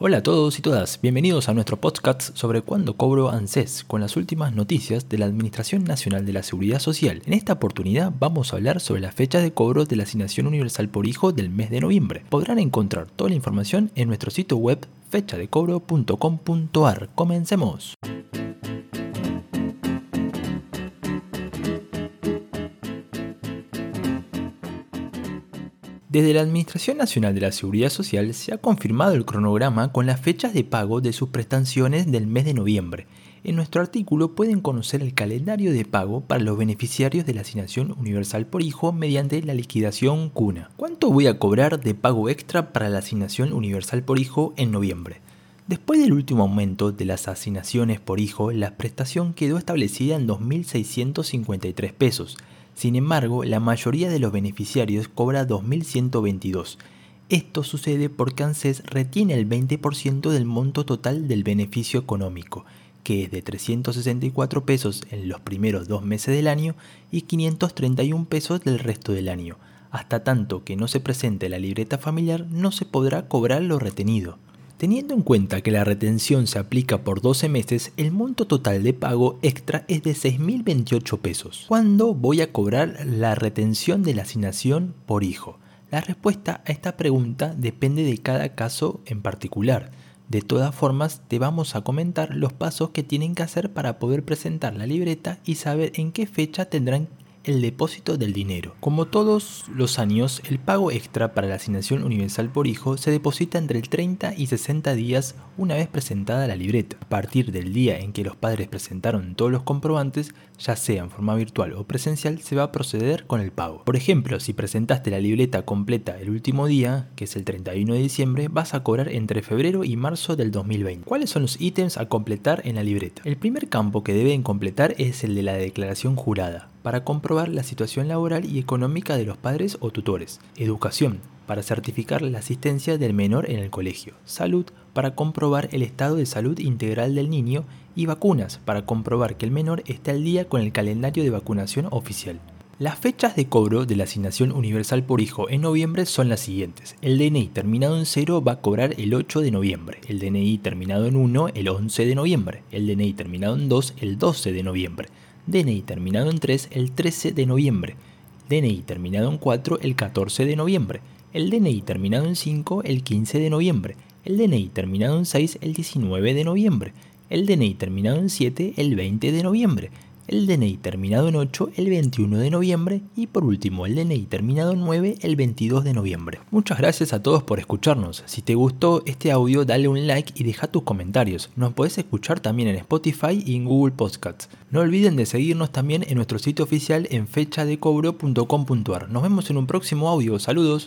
Hola a todos y todas, bienvenidos a nuestro podcast sobre cuándo cobro ANSES con las últimas noticias de la Administración Nacional de la Seguridad Social. En esta oportunidad vamos a hablar sobre la fecha de cobro de la asignación universal por hijo del mes de noviembre. Podrán encontrar toda la información en nuestro sitio web fechadecobro.com.ar. Comencemos. Desde la Administración Nacional de la Seguridad Social se ha confirmado el cronograma con las fechas de pago de sus prestaciones del mes de noviembre. En nuestro artículo pueden conocer el calendario de pago para los beneficiarios de la asignación universal por hijo mediante la liquidación CUNA. ¿Cuánto voy a cobrar de pago extra para la asignación universal por hijo en noviembre? Después del último aumento de las asignaciones por hijo, la prestación quedó establecida en 2.653 pesos sin embargo, la mayoría de los beneficiarios cobra 2.122. Esto sucede porque ANSES retiene el 20% del monto total del beneficio económico, que es de 364 pesos en los primeros dos meses del año y 531 pesos del resto del año. Hasta tanto que no se presente la libreta familiar no se podrá cobrar lo retenido. Teniendo en cuenta que la retención se aplica por 12 meses, el monto total de pago extra es de 6.028 pesos. ¿Cuándo voy a cobrar la retención de la asignación por hijo? La respuesta a esta pregunta depende de cada caso en particular. De todas formas, te vamos a comentar los pasos que tienen que hacer para poder presentar la libreta y saber en qué fecha tendrán el depósito del dinero. Como todos los años, el pago extra para la asignación universal por hijo se deposita entre el 30 y 60 días una vez presentada la libreta. A partir del día en que los padres presentaron todos los comprobantes, ya sea en forma virtual o presencial, se va a proceder con el pago. Por ejemplo, si presentaste la libreta completa el último día, que es el 31 de diciembre, vas a cobrar entre febrero y marzo del 2020. ¿Cuáles son los ítems a completar en la libreta? El primer campo que deben completar es el de la declaración jurada para comprobar la situación laboral y económica de los padres o tutores. Educación, para certificar la asistencia del menor en el colegio. Salud, para comprobar el estado de salud integral del niño. Y vacunas, para comprobar que el menor esté al día con el calendario de vacunación oficial. Las fechas de cobro de la asignación universal por hijo en noviembre son las siguientes. El DNI terminado en 0 va a cobrar el 8 de noviembre, el DNI terminado en 1 el 11 de noviembre, el DNI terminado en 2 el 12 de noviembre, DNI terminado en 3 el 13 de noviembre, DNI terminado en 4 el 14 de noviembre, el DNI terminado en 5 el 15 de noviembre, el DNI terminado en 6 el 19 de noviembre, el DNI terminado en 7 el 20 de noviembre, el DNI terminado en 8 el 21 de noviembre y por último el DNI terminado en 9 el 22 de noviembre. Muchas gracias a todos por escucharnos. Si te gustó este audio dale un like y deja tus comentarios. Nos podés escuchar también en Spotify y en Google Podcasts. No olviden de seguirnos también en nuestro sitio oficial en fechadecobro.com.ar. Nos vemos en un próximo audio. Saludos.